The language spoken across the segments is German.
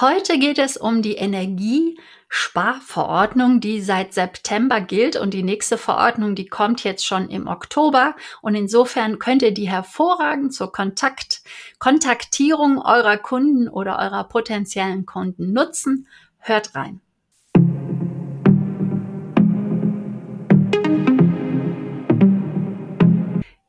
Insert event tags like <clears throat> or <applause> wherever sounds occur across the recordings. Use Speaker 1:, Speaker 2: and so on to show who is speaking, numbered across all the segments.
Speaker 1: Heute geht es um die Energiesparverordnung, die seit September gilt und die nächste Verordnung, die kommt jetzt schon im Oktober und insofern könnt ihr die hervorragend zur Kontakt Kontaktierung eurer Kunden oder eurer potenziellen Kunden nutzen. Hört rein.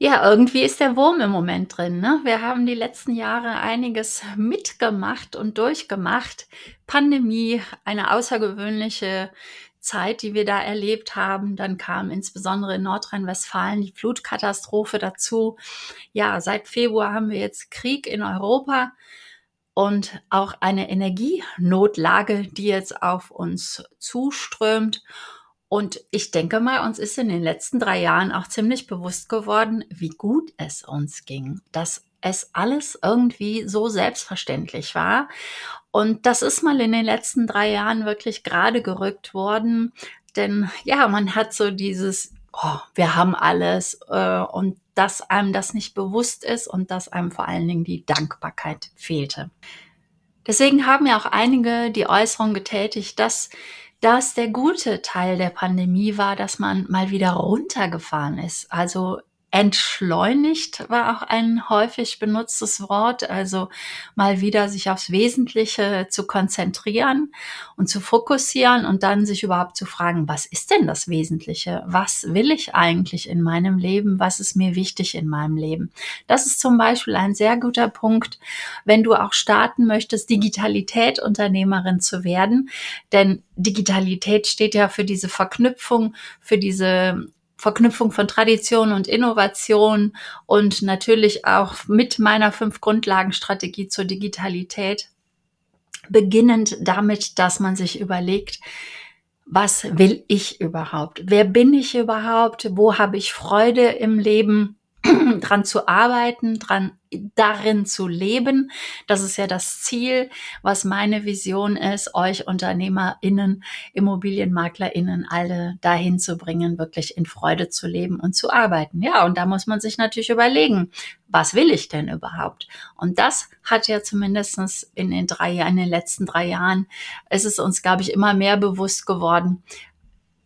Speaker 1: Ja, irgendwie ist der Wurm im Moment drin. Ne? Wir haben die letzten Jahre einiges mitgemacht und durchgemacht. Pandemie, eine außergewöhnliche Zeit, die wir da erlebt haben. Dann kam insbesondere in Nordrhein-Westfalen die Flutkatastrophe dazu. Ja, seit Februar haben wir jetzt Krieg in Europa und auch eine Energienotlage, die jetzt auf uns zuströmt. Und ich denke mal, uns ist in den letzten drei Jahren auch ziemlich bewusst geworden, wie gut es uns ging, dass es alles irgendwie so selbstverständlich war. Und das ist mal in den letzten drei Jahren wirklich gerade gerückt worden. Denn ja, man hat so dieses, oh, wir haben alles äh, und dass einem das nicht bewusst ist und dass einem vor allen Dingen die Dankbarkeit fehlte. Deswegen haben ja auch einige die Äußerung getätigt, dass das der gute Teil der Pandemie war, dass man mal wieder runtergefahren ist. Also Entschleunigt war auch ein häufig benutztes Wort, also mal wieder sich aufs Wesentliche zu konzentrieren und zu fokussieren und dann sich überhaupt zu fragen, was ist denn das Wesentliche? Was will ich eigentlich in meinem Leben? Was ist mir wichtig in meinem Leben? Das ist zum Beispiel ein sehr guter Punkt, wenn du auch starten möchtest, Digitalität Unternehmerin zu werden, denn Digitalität steht ja für diese Verknüpfung, für diese Verknüpfung von Tradition und Innovation und natürlich auch mit meiner fünf Grundlagenstrategie zur Digitalität. Beginnend damit, dass man sich überlegt, was will ich überhaupt? Wer bin ich überhaupt? Wo habe ich Freude im Leben? <clears throat> dran zu arbeiten, dran darin zu leben. Das ist ja das Ziel, was meine Vision ist, euch UnternehmerInnen, ImmobilienmaklerInnen alle dahin zu bringen, wirklich in Freude zu leben und zu arbeiten. Ja, und da muss man sich natürlich überlegen, was will ich denn überhaupt? Und das hat ja zumindestens in den drei Jahren, in den letzten drei Jahren, ist es uns, glaube ich, immer mehr bewusst geworden,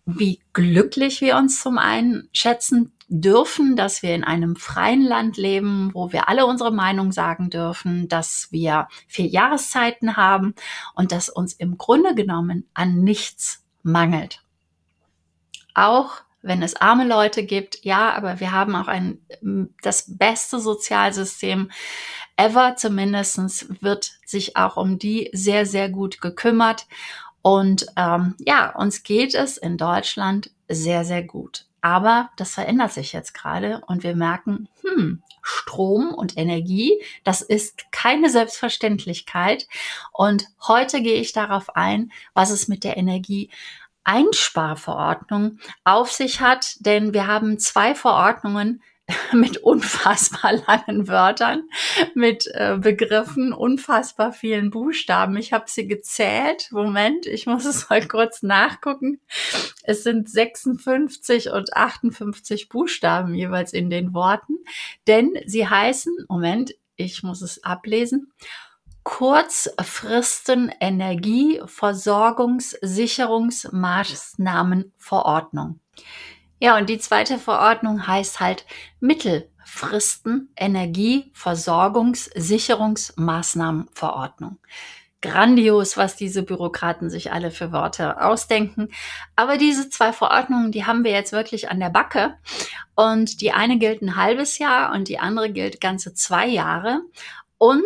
Speaker 1: wie glücklich wir uns zum einen schätzen dürfen, dass wir in einem freien Land leben, wo wir alle unsere Meinung sagen dürfen, dass wir vier Jahreszeiten haben und dass uns im Grunde genommen an nichts mangelt. Auch wenn es arme Leute gibt, ja, aber wir haben auch ein, das beste Sozialsystem ever. Zumindestens wird sich auch um die sehr, sehr gut gekümmert. Und ähm, ja, uns geht es in Deutschland sehr, sehr gut. Aber das verändert sich jetzt gerade und wir merken, hm, Strom und Energie, das ist keine Selbstverständlichkeit. Und heute gehe ich darauf ein, was es mit der Energie Einsparverordnung auf sich hat, denn wir haben zwei Verordnungen <laughs> mit unfassbar langen Wörtern, mit äh, Begriffen, unfassbar vielen Buchstaben. Ich habe sie gezählt. Moment, ich muss es mal kurz nachgucken. Es sind 56 und 58 Buchstaben jeweils in den Worten, denn sie heißen, Moment, ich muss es ablesen, Kurzfristen Energieversorgungssicherungsmaßnahmenverordnung. Ja, und die zweite Verordnung heißt halt Mittelfristen Energieversorgungssicherungsmaßnahmenverordnung. Grandios, was diese Bürokraten sich alle für Worte ausdenken. Aber diese zwei Verordnungen, die haben wir jetzt wirklich an der Backe. Und die eine gilt ein halbes Jahr und die andere gilt ganze zwei Jahre. Und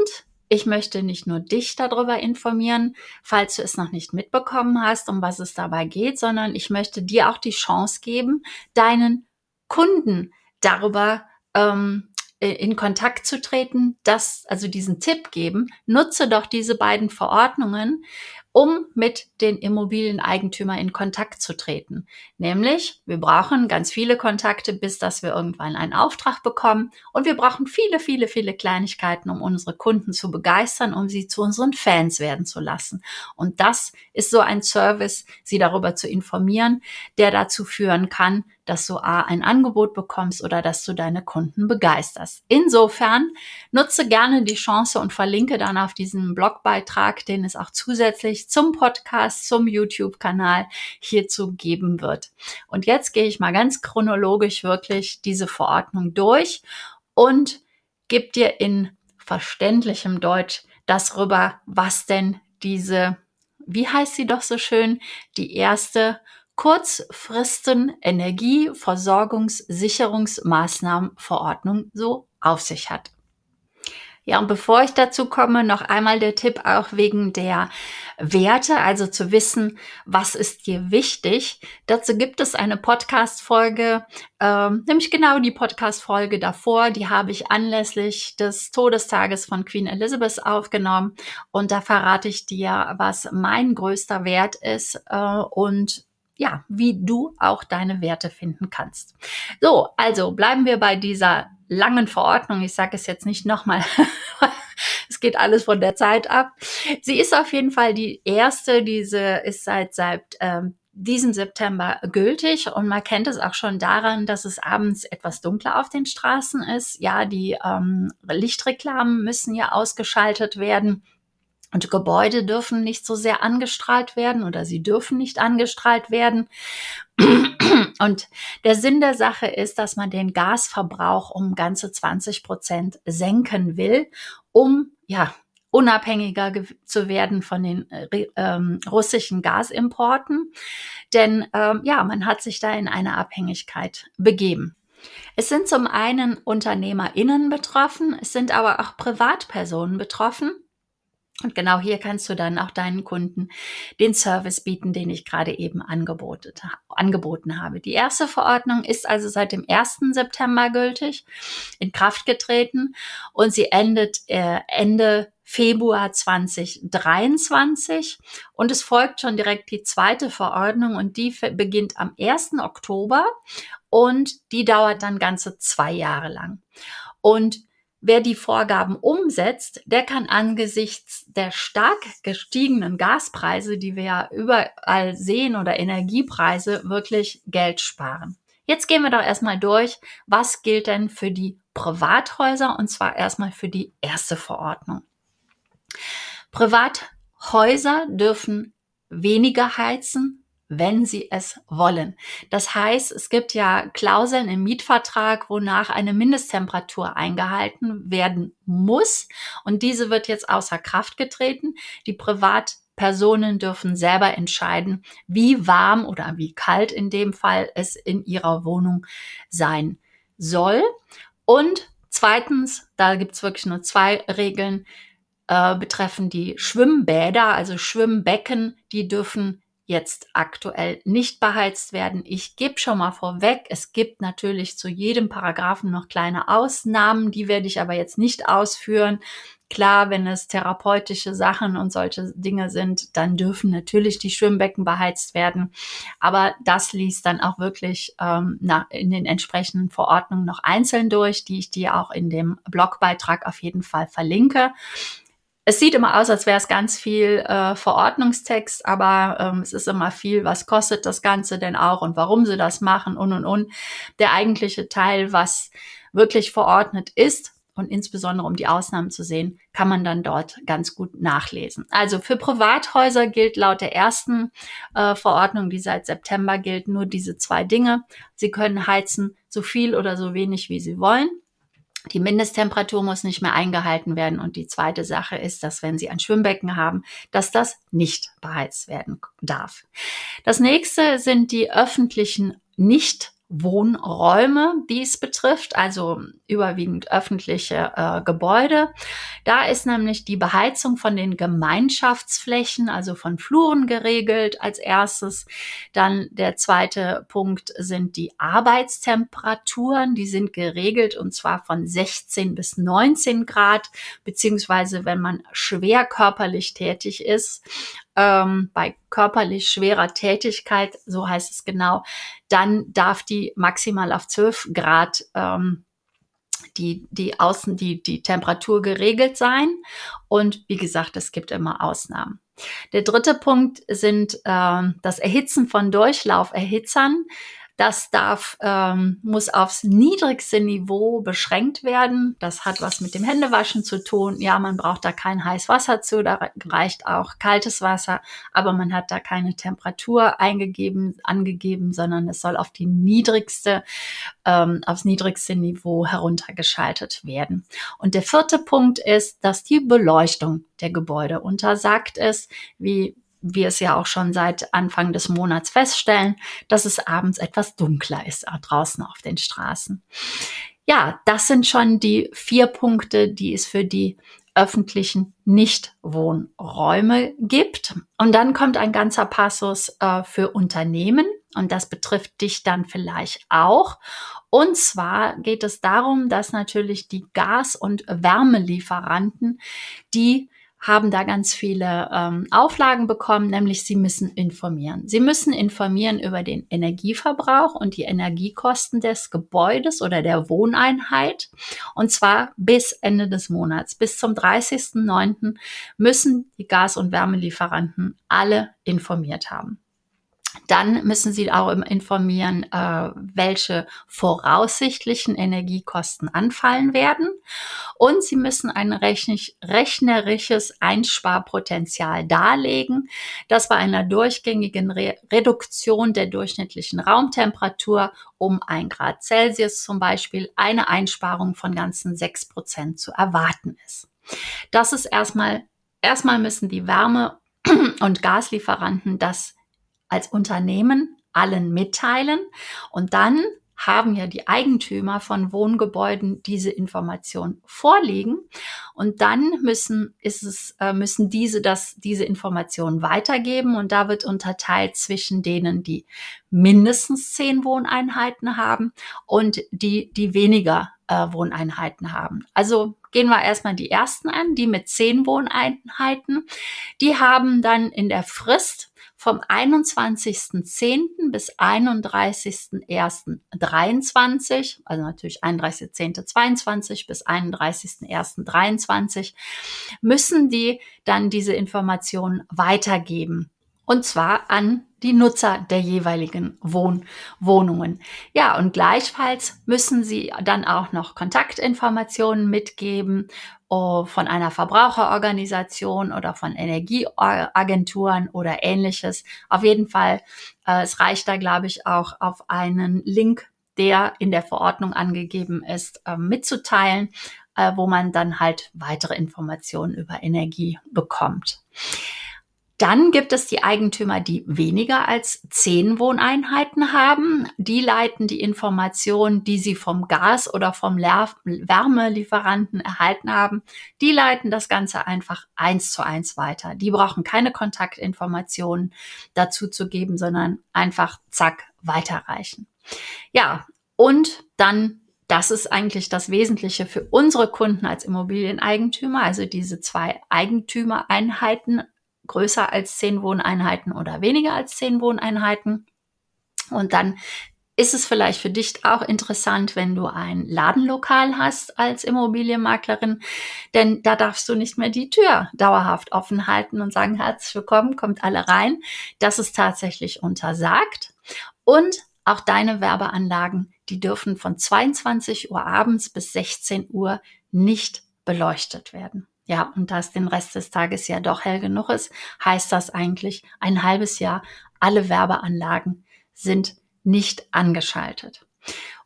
Speaker 1: ich möchte nicht nur dich darüber informieren, falls du es noch nicht mitbekommen hast, um was es dabei geht, sondern ich möchte dir auch die Chance geben, deinen Kunden darüber ähm, in Kontakt zu treten, das, also diesen Tipp geben, nutze doch diese beiden Verordnungen um mit den Immobilieneigentümern in Kontakt zu treten. Nämlich, wir brauchen ganz viele Kontakte, bis dass wir irgendwann einen Auftrag bekommen. Und wir brauchen viele, viele, viele Kleinigkeiten, um unsere Kunden zu begeistern, um sie zu unseren Fans werden zu lassen. Und das ist so ein Service, sie darüber zu informieren, der dazu führen kann, dass du A, ein Angebot bekommst oder dass du deine Kunden begeisterst. Insofern nutze gerne die Chance und verlinke dann auf diesen Blogbeitrag, den es auch zusätzlich zum Podcast, zum YouTube-Kanal hierzu geben wird. Und jetzt gehe ich mal ganz chronologisch wirklich diese Verordnung durch und gebe dir in verständlichem Deutsch das rüber, was denn diese, wie heißt sie doch so schön, die erste Kurzfristen Energieversorgungssicherungsmaßnahmenverordnung so auf sich hat. Ja, und bevor ich dazu komme, noch einmal der Tipp auch wegen der Werte, also zu wissen, was ist dir wichtig. Dazu gibt es eine Podcast-Folge, ähm, nämlich genau die Podcast-Folge davor, die habe ich anlässlich des Todestages von Queen Elizabeth aufgenommen. Und da verrate ich dir, was mein größter Wert ist äh, und ja, wie du auch deine Werte finden kannst. So, also bleiben wir bei dieser langen Verordnung. Ich sage es jetzt nicht nochmal. <laughs> es geht alles von der Zeit ab. Sie ist auf jeden Fall die erste. Diese ist seit seit ähm, diesem September gültig und man kennt es auch schon daran, dass es abends etwas dunkler auf den Straßen ist. Ja, die ähm, Lichtreklamen müssen ja ausgeschaltet werden. Und Gebäude dürfen nicht so sehr angestrahlt werden oder sie dürfen nicht angestrahlt werden. Und der Sinn der Sache ist, dass man den Gasverbrauch um ganze 20 Prozent senken will, um ja unabhängiger zu werden von den äh, ähm, russischen Gasimporten. Denn ähm, ja, man hat sich da in eine Abhängigkeit begeben. Es sind zum einen UnternehmerInnen betroffen, es sind aber auch Privatpersonen betroffen. Und genau hier kannst du dann auch deinen Kunden den Service bieten, den ich gerade eben angeboten habe. Die erste Verordnung ist also seit dem 1. September gültig, in Kraft getreten und sie endet äh, Ende Februar 2023 und es folgt schon direkt die zweite Verordnung und die beginnt am 1. Oktober und die dauert dann ganze zwei Jahre lang. Und Wer die Vorgaben umsetzt, der kann angesichts der stark gestiegenen Gaspreise, die wir ja überall sehen, oder Energiepreise, wirklich Geld sparen. Jetzt gehen wir doch erstmal durch, was gilt denn für die Privathäuser und zwar erstmal für die erste Verordnung. Privathäuser dürfen weniger heizen, wenn sie es wollen. Das heißt, es gibt ja Klauseln im Mietvertrag, wonach eine Mindesttemperatur eingehalten werden muss. Und diese wird jetzt außer Kraft getreten. Die Privatpersonen dürfen selber entscheiden, wie warm oder wie kalt in dem Fall es in ihrer Wohnung sein soll. Und zweitens, da gibt's wirklich nur zwei Regeln, äh, betreffen die Schwimmbäder, also Schwimmbecken, die dürfen jetzt aktuell nicht beheizt werden. Ich gebe schon mal vorweg, es gibt natürlich zu jedem Paragraphen noch kleine Ausnahmen, die werde ich aber jetzt nicht ausführen. Klar, wenn es therapeutische Sachen und solche Dinge sind, dann dürfen natürlich die Schwimmbecken beheizt werden. Aber das liest dann auch wirklich ähm, nach, in den entsprechenden Verordnungen noch einzeln durch, die ich dir auch in dem Blogbeitrag auf jeden Fall verlinke es sieht immer aus, als wäre es ganz viel äh, Verordnungstext, aber ähm, es ist immer viel, was kostet das Ganze denn auch und warum sie das machen und und und. Der eigentliche Teil, was wirklich verordnet ist und insbesondere um die Ausnahmen zu sehen, kann man dann dort ganz gut nachlesen. Also für Privathäuser gilt laut der ersten äh, Verordnung, die seit September gilt, nur diese zwei Dinge. Sie können heizen so viel oder so wenig, wie sie wollen. Die Mindesttemperatur muss nicht mehr eingehalten werden. Und die zweite Sache ist, dass wenn Sie ein Schwimmbecken haben, dass das nicht beheizt werden darf. Das nächste sind die öffentlichen nicht Wohnräume dies betrifft, also überwiegend öffentliche äh, Gebäude. Da ist nämlich die Beheizung von den Gemeinschaftsflächen, also von Fluren geregelt als erstes. Dann der zweite Punkt sind die Arbeitstemperaturen. Die sind geregelt und zwar von 16 bis 19 Grad, beziehungsweise wenn man schwer körperlich tätig ist, ähm, bei körperlich schwerer Tätigkeit, so heißt es genau, dann darf die maximal auf 12 Grad ähm, die, die Außen, die, die Temperatur geregelt sein. Und wie gesagt, es gibt immer Ausnahmen. Der dritte Punkt sind äh, das Erhitzen von Durchlauferhitzern. Das darf, ähm, muss aufs niedrigste Niveau beschränkt werden. Das hat was mit dem Händewaschen zu tun. Ja, man braucht da kein heißes Wasser zu, da reicht auch kaltes Wasser, aber man hat da keine Temperatur eingegeben, angegeben, sondern es soll auf die niedrigste, ähm, aufs niedrigste Niveau heruntergeschaltet werden. Und der vierte Punkt ist, dass die Beleuchtung der Gebäude untersagt ist, wie wir es ja auch schon seit Anfang des Monats feststellen, dass es abends etwas dunkler ist draußen auf den Straßen. Ja, das sind schon die vier Punkte, die es für die öffentlichen Nichtwohnräume gibt. Und dann kommt ein ganzer Passus äh, für Unternehmen und das betrifft dich dann vielleicht auch. Und zwar geht es darum, dass natürlich die Gas- und Wärmelieferanten, die haben da ganz viele ähm, Auflagen bekommen, nämlich sie müssen informieren. Sie müssen informieren über den Energieverbrauch und die Energiekosten des Gebäudes oder der Wohneinheit. Und zwar bis Ende des Monats. Bis zum 30.09. müssen die Gas- und Wärmelieferanten alle informiert haben. Dann müssen Sie auch informieren, äh, welche voraussichtlichen Energiekosten anfallen werden. Und Sie müssen ein rechnerisches Einsparpotenzial darlegen, das bei einer durchgängigen Re Reduktion der durchschnittlichen Raumtemperatur um ein Grad Celsius zum Beispiel eine Einsparung von ganzen sechs Prozent zu erwarten ist. Das ist erstmal, erstmal müssen die Wärme- und Gaslieferanten das als Unternehmen allen mitteilen. Und dann haben ja die Eigentümer von Wohngebäuden diese Information vorliegen. Und dann müssen ist es äh, müssen diese das diese Information weitergeben. Und da wird unterteilt zwischen denen die mindestens zehn Wohneinheiten haben und die die weniger äh, Wohneinheiten haben. Also gehen wir erstmal die ersten an, die mit zehn Wohneinheiten, die haben dann in der Frist vom 21.10. bis 31.01.23, also natürlich 31.10.22 bis 31.01.23, müssen die dann diese Informationen weitergeben und zwar an die Nutzer der jeweiligen Wohn Wohnungen. Ja, und gleichfalls müssen Sie dann auch noch Kontaktinformationen mitgeben oh, von einer Verbraucherorganisation oder von Energieagenturen oder ähnliches. Auf jeden Fall, äh, es reicht da, glaube ich, auch auf einen Link, der in der Verordnung angegeben ist, äh, mitzuteilen, äh, wo man dann halt weitere Informationen über Energie bekommt. Dann gibt es die Eigentümer, die weniger als zehn Wohneinheiten haben. Die leiten die Informationen, die sie vom Gas- oder vom Wärmelieferanten erhalten haben, die leiten das Ganze einfach eins zu eins weiter. Die brauchen keine Kontaktinformationen dazu zu geben, sondern einfach zack weiterreichen. Ja, und dann das ist eigentlich das Wesentliche für unsere Kunden als Immobilieneigentümer, also diese zwei Eigentümereinheiten größer als zehn Wohneinheiten oder weniger als zehn Wohneinheiten. Und dann ist es vielleicht für dich auch interessant, wenn du ein Ladenlokal hast als Immobilienmaklerin, denn da darfst du nicht mehr die Tür dauerhaft offen halten und sagen, herzlich willkommen, kommt alle rein. Das ist tatsächlich untersagt. Und auch deine Werbeanlagen, die dürfen von 22 Uhr abends bis 16 Uhr nicht beleuchtet werden. Ja, und da es den Rest des Tages ja doch hell genug ist, heißt das eigentlich ein halbes Jahr, alle Werbeanlagen sind nicht angeschaltet.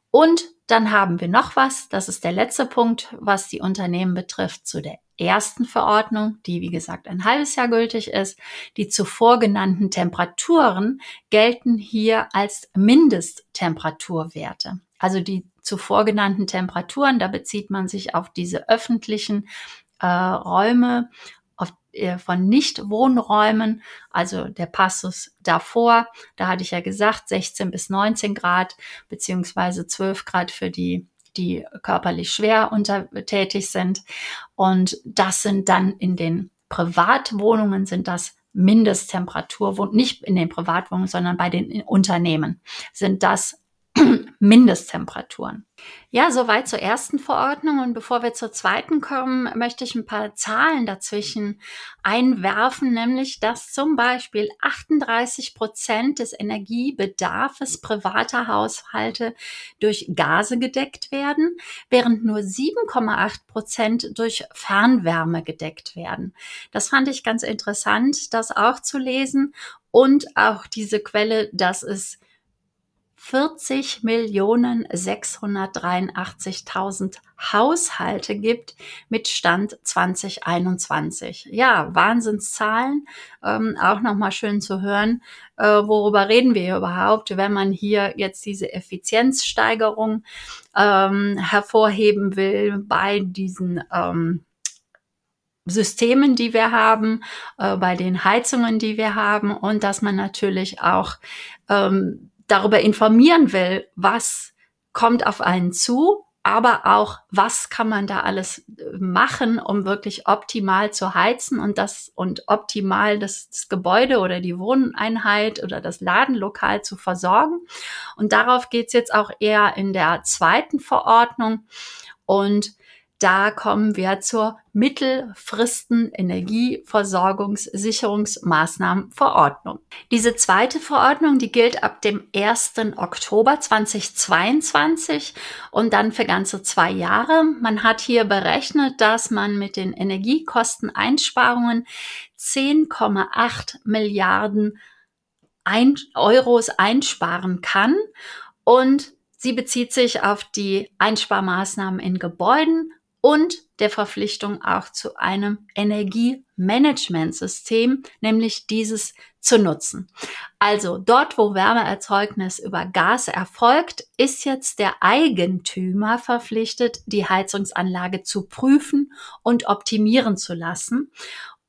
Speaker 1: Und dann haben wir noch was, das ist der letzte Punkt, was die Unternehmen betrifft, zu der ersten Verordnung, die wie gesagt ein halbes Jahr gültig ist. Die zuvor genannten Temperaturen gelten hier als Mindesttemperaturwerte. Also die zuvor genannten Temperaturen, da bezieht man sich auf diese öffentlichen äh, Räume auf, äh, von Nicht-Wohnräumen, also der Passus davor, da hatte ich ja gesagt, 16 bis 19 Grad, beziehungsweise 12 Grad für die die körperlich schwer untertätig sind. Und das sind dann in den Privatwohnungen sind das Mindesttemperatur, nicht in den Privatwohnungen, sondern bei den Unternehmen sind das <clears throat> Mindesttemperaturen. Ja, soweit zur ersten Verordnung. Und bevor wir zur zweiten kommen, möchte ich ein paar Zahlen dazwischen einwerfen, nämlich dass zum Beispiel 38 Prozent des Energiebedarfs privater Haushalte durch Gase gedeckt werden, während nur 7,8 Prozent durch Fernwärme gedeckt werden. Das fand ich ganz interessant, das auch zu lesen. Und auch diese Quelle, dass es 40.683.000 Haushalte gibt mit Stand 2021. Ja, Wahnsinnszahlen. Ähm, auch nochmal schön zu hören, äh, worüber reden wir überhaupt, wenn man hier jetzt diese Effizienzsteigerung ähm, hervorheben will bei diesen ähm, Systemen, die wir haben, äh, bei den Heizungen, die wir haben und dass man natürlich auch ähm, darüber informieren will, was kommt auf einen zu, aber auch, was kann man da alles äh, machen, um wirklich optimal zu heizen und das und optimal das, das, Gebäude oder die Wohneinheit oder das Ladenlokal zu versorgen. Und darauf geht's jetzt auch eher in der zweiten Verordnung. Und da kommen wir zur Mittelfristen Energieversorgungssicherungsmaßnahmenverordnung. Diese zweite Verordnung, die gilt ab dem 1. Oktober 2022 und dann für ganze zwei Jahre. Man hat hier berechnet, dass man mit den Energiekosteneinsparungen 10,8 Milliarden Euros einsparen kann und Sie bezieht sich auf die Einsparmaßnahmen in Gebäuden und der Verpflichtung auch zu einem Energiemanagementsystem, nämlich dieses zu nutzen. Also dort, wo Wärmeerzeugnis über Gas erfolgt, ist jetzt der Eigentümer verpflichtet, die Heizungsanlage zu prüfen und optimieren zu lassen.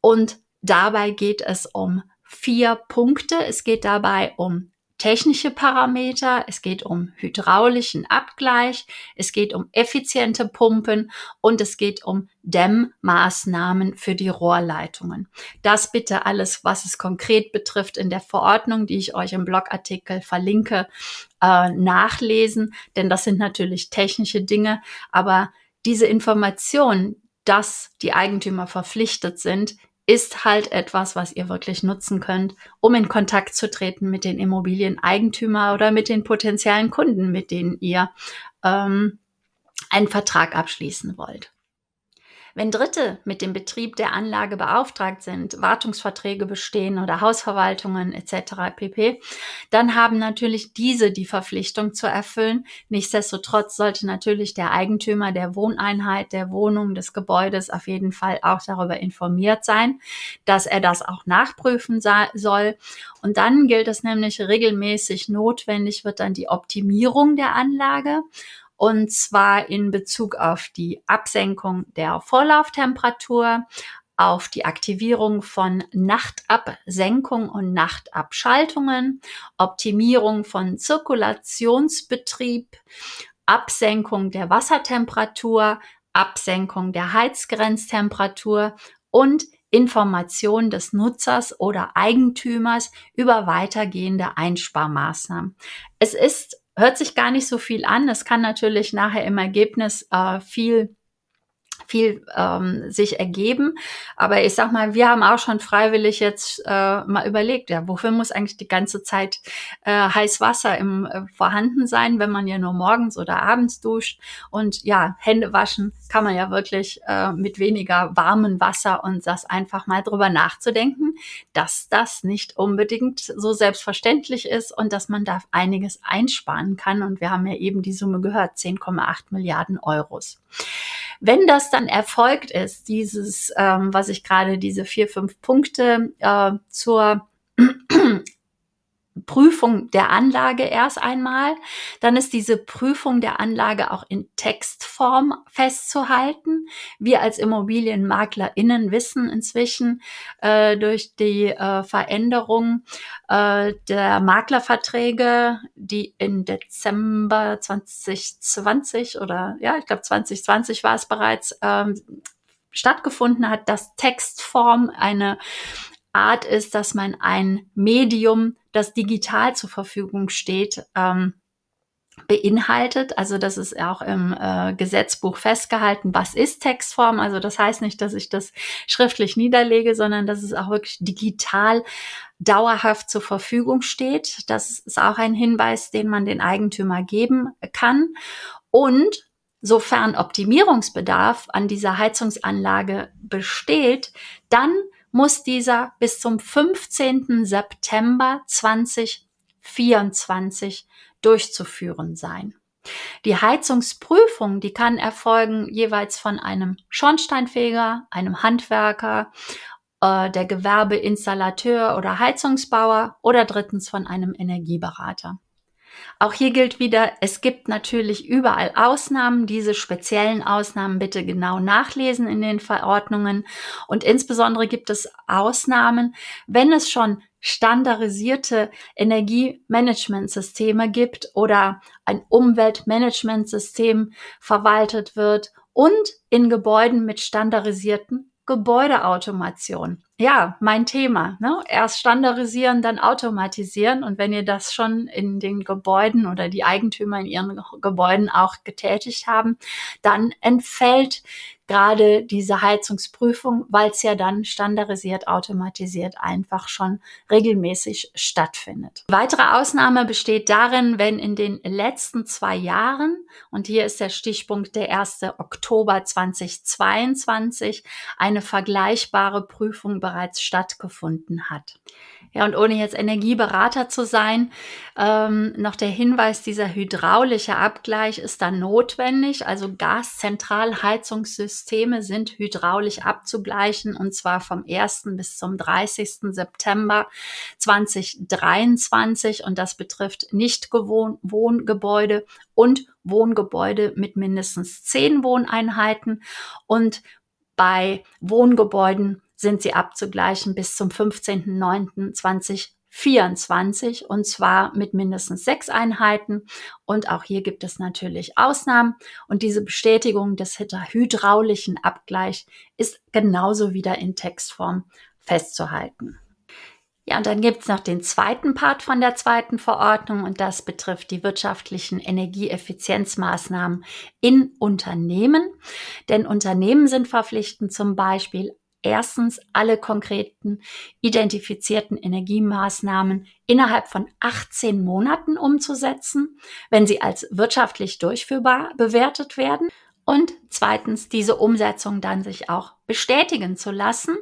Speaker 1: Und dabei geht es um vier Punkte. Es geht dabei um technische Parameter, es geht um hydraulischen Abgleich, es geht um effiziente Pumpen. Und es geht um Dämmmaßnahmen für die Rohrleitungen. Das bitte alles, was es konkret betrifft, in der Verordnung, die ich euch im Blogartikel verlinke, äh, nachlesen, denn das sind natürlich technische Dinge, aber diese Information, dass die Eigentümer verpflichtet sind, ist halt etwas, was ihr wirklich nutzen könnt, um in Kontakt zu treten mit den Immobilieneigentümer oder mit den potenziellen Kunden, mit denen ihr ähm, einen Vertrag abschließen wollt. Wenn Dritte mit dem Betrieb der Anlage beauftragt sind, Wartungsverträge bestehen oder Hausverwaltungen etc. pp., dann haben natürlich diese die Verpflichtung zu erfüllen. Nichtsdestotrotz sollte natürlich der Eigentümer der Wohneinheit, der Wohnung, des Gebäudes auf jeden Fall auch darüber informiert sein, dass er das auch nachprüfen soll. Und dann gilt es nämlich regelmäßig notwendig wird dann die Optimierung der Anlage und zwar in Bezug auf die Absenkung der Vorlauftemperatur, auf die Aktivierung von Nachtabsenkung und Nachtabschaltungen, Optimierung von Zirkulationsbetrieb, Absenkung der Wassertemperatur, Absenkung der Heizgrenztemperatur und Information des Nutzers oder Eigentümers über weitergehende Einsparmaßnahmen. Es ist hört sich gar nicht so viel an. Es kann natürlich nachher im Ergebnis äh, viel viel ähm, sich ergeben. Aber ich sag mal, wir haben auch schon freiwillig jetzt äh, mal überlegt, ja, wofür muss eigentlich die ganze Zeit äh, heiß Wasser im, äh, vorhanden sein, wenn man ja nur morgens oder abends duscht. Und ja, Hände waschen kann man ja wirklich äh, mit weniger warmem Wasser und das einfach mal drüber nachzudenken, dass das nicht unbedingt so selbstverständlich ist und dass man da einiges einsparen kann. Und wir haben ja eben die Summe gehört, 10,8 Milliarden Euros. Wenn das dann erfolgt ist, dieses, ähm, was ich gerade diese vier, fünf Punkte äh, zur Prüfung der Anlage erst einmal. Dann ist diese Prüfung der Anlage auch in Textform festzuhalten. Wir als ImmobilienmaklerInnen wissen inzwischen äh, durch die äh, Veränderung äh, der Maklerverträge, die in Dezember 2020 oder ja, ich glaube 2020 war es bereits, ähm, stattgefunden hat, dass Textform eine Art ist, dass man ein Medium, das digital zur Verfügung steht, ähm, beinhaltet. Also das ist auch im äh, Gesetzbuch festgehalten, was ist Textform. Also das heißt nicht, dass ich das schriftlich niederlege, sondern dass es auch wirklich digital dauerhaft zur Verfügung steht. Das ist auch ein Hinweis, den man den Eigentümer geben kann. Und sofern Optimierungsbedarf an dieser Heizungsanlage besteht, dann muss dieser bis zum 15. September 2024 durchzuführen sein. Die Heizungsprüfung, die kann erfolgen jeweils von einem Schornsteinfeger, einem Handwerker, äh, der Gewerbeinstallateur oder Heizungsbauer oder drittens von einem Energieberater. Auch hier gilt wieder, es gibt natürlich überall Ausnahmen. Diese speziellen Ausnahmen bitte genau nachlesen in den Verordnungen. Und insbesondere gibt es Ausnahmen, wenn es schon standardisierte Energiemanagementsysteme gibt oder ein Umweltmanagementsystem verwaltet wird und in Gebäuden mit standardisierten Gebäudeautomation. Ja, mein Thema. Ne? Erst standardisieren, dann automatisieren. Und wenn ihr das schon in den Gebäuden oder die Eigentümer in ihren Gebäuden auch getätigt haben, dann entfällt gerade diese Heizungsprüfung, weil es ja dann standardisiert, automatisiert einfach schon regelmäßig stattfindet. Weitere Ausnahme besteht darin, wenn in den letzten zwei Jahren, und hier ist der Stichpunkt der 1. Oktober 2022, eine vergleichbare Prüfung bereits stattgefunden hat. Ja, und ohne jetzt Energieberater zu sein, ähm, noch der Hinweis, dieser hydraulische Abgleich ist dann notwendig. Also Gaszentralheizungssysteme sind hydraulisch abzugleichen und zwar vom 1. bis zum 30. September 2023 und das betrifft nicht Wohngebäude und Wohngebäude mit mindestens zehn Wohneinheiten und bei Wohngebäuden sind sie abzugleichen bis zum 15.09.2024 und zwar mit mindestens sechs Einheiten. Und auch hier gibt es natürlich Ausnahmen. Und diese Bestätigung des hydraulischen Abgleich ist genauso wieder in Textform festzuhalten. Ja, und dann gibt's noch den zweiten Part von der zweiten Verordnung und das betrifft die wirtschaftlichen Energieeffizienzmaßnahmen in Unternehmen. Denn Unternehmen sind verpflichtend, zum Beispiel erstens alle konkreten identifizierten Energiemaßnahmen innerhalb von 18 Monaten umzusetzen, wenn sie als wirtschaftlich durchführbar bewertet werden. Und zweitens diese Umsetzung dann sich auch bestätigen zu lassen.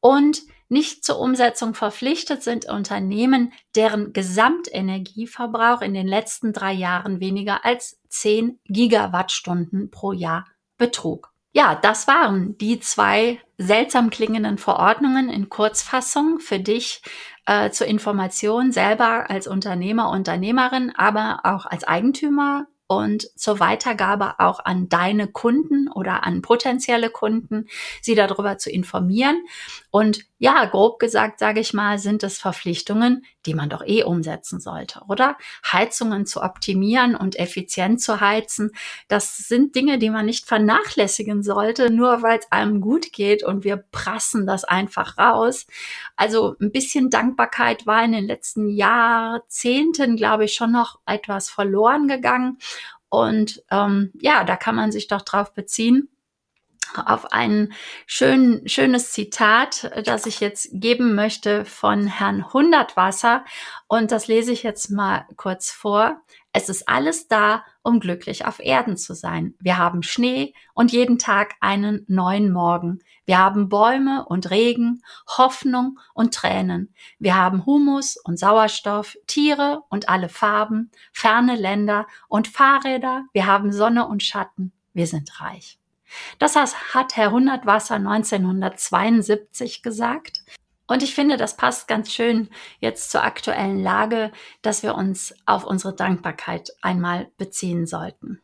Speaker 1: Und nicht zur Umsetzung verpflichtet sind Unternehmen, deren Gesamtenergieverbrauch in den letzten drei Jahren weniger als 10 Gigawattstunden pro Jahr betrug. Ja, das waren die zwei seltsam klingenden Verordnungen in Kurzfassung für dich äh, zur Information selber als Unternehmer, Unternehmerin, aber auch als Eigentümer und zur Weitergabe auch an deine Kunden oder an potenzielle Kunden, sie darüber zu informieren. Und ja, grob gesagt, sage ich mal, sind es Verpflichtungen, die man doch eh umsetzen sollte, oder? Heizungen zu optimieren und effizient zu heizen, das sind Dinge, die man nicht vernachlässigen sollte, nur weil es einem gut geht und wir prassen das einfach raus. Also ein bisschen Dankbarkeit war in den letzten Jahrzehnten, glaube ich, schon noch etwas verloren gegangen. Und ähm, ja, da kann man sich doch drauf beziehen auf ein schön, schönes Zitat, das ich jetzt geben möchte von Herrn Hundertwasser. Und das lese ich jetzt mal kurz vor. Es ist alles da, um glücklich auf Erden zu sein. Wir haben Schnee und jeden Tag einen neuen Morgen. Wir haben Bäume und Regen, Hoffnung und Tränen. Wir haben Humus und Sauerstoff, Tiere und alle Farben, ferne Länder und Fahrräder. Wir haben Sonne und Schatten. Wir sind reich. Das hat Herr Hundertwasser 1972 gesagt. Und ich finde, das passt ganz schön jetzt zur aktuellen Lage, dass wir uns auf unsere Dankbarkeit einmal beziehen sollten.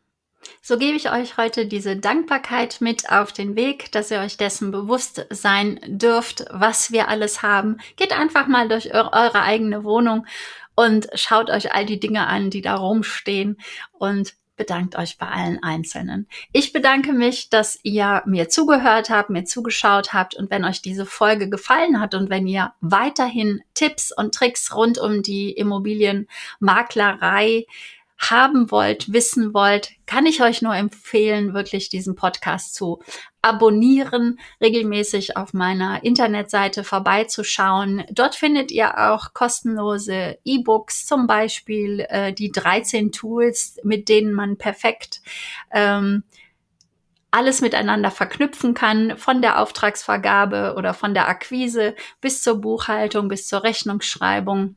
Speaker 1: So gebe ich euch heute diese Dankbarkeit mit auf den Weg, dass ihr euch dessen bewusst sein dürft, was wir alles haben. Geht einfach mal durch eure eigene Wohnung und schaut euch all die Dinge an, die da rumstehen und bedankt euch bei allen Einzelnen. Ich bedanke mich, dass ihr mir zugehört habt, mir zugeschaut habt und wenn euch diese Folge gefallen hat und wenn ihr weiterhin Tipps und Tricks rund um die Immobilienmaklerei haben wollt, wissen wollt, kann ich euch nur empfehlen, wirklich diesen Podcast zu abonnieren, regelmäßig auf meiner Internetseite vorbeizuschauen. Dort findet ihr auch kostenlose E-Books, zum Beispiel äh, die 13 Tools, mit denen man perfekt ähm, alles miteinander verknüpfen kann, von der Auftragsvergabe oder von der Akquise bis zur Buchhaltung, bis zur Rechnungsschreibung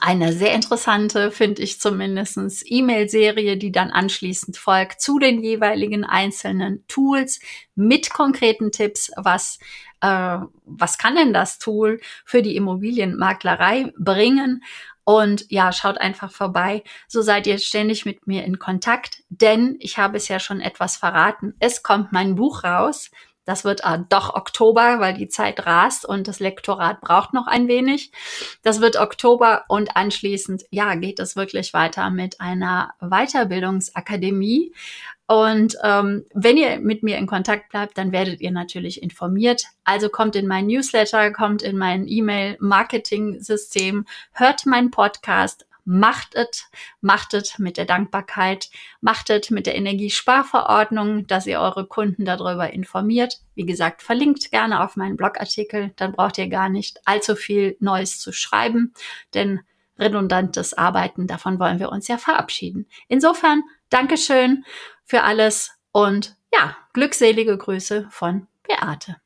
Speaker 1: eine sehr interessante, finde ich zumindestens E-Mail-Serie, die dann anschließend folgt zu den jeweiligen einzelnen Tools mit konkreten Tipps, was, äh, was kann denn das Tool für die Immobilienmaklerei bringen? Und ja, schaut einfach vorbei. So seid ihr ständig mit mir in Kontakt, denn ich habe es ja schon etwas verraten. Es kommt mein Buch raus. Das wird äh, doch Oktober, weil die Zeit rast und das Lektorat braucht noch ein wenig. Das wird Oktober und anschließend, ja, geht es wirklich weiter mit einer Weiterbildungsakademie. Und ähm, wenn ihr mit mir in Kontakt bleibt, dann werdet ihr natürlich informiert. Also kommt in mein Newsletter, kommt in mein E-Mail-Marketing-System, hört meinen Podcast, Macht es, macht es mit der Dankbarkeit, macht es mit der Energiesparverordnung, dass ihr eure Kunden darüber informiert. Wie gesagt, verlinkt gerne auf meinen Blogartikel, dann braucht ihr gar nicht allzu viel Neues zu schreiben, denn redundantes Arbeiten, davon wollen wir uns ja verabschieden. Insofern, Dankeschön für alles und ja, glückselige Grüße von Beate.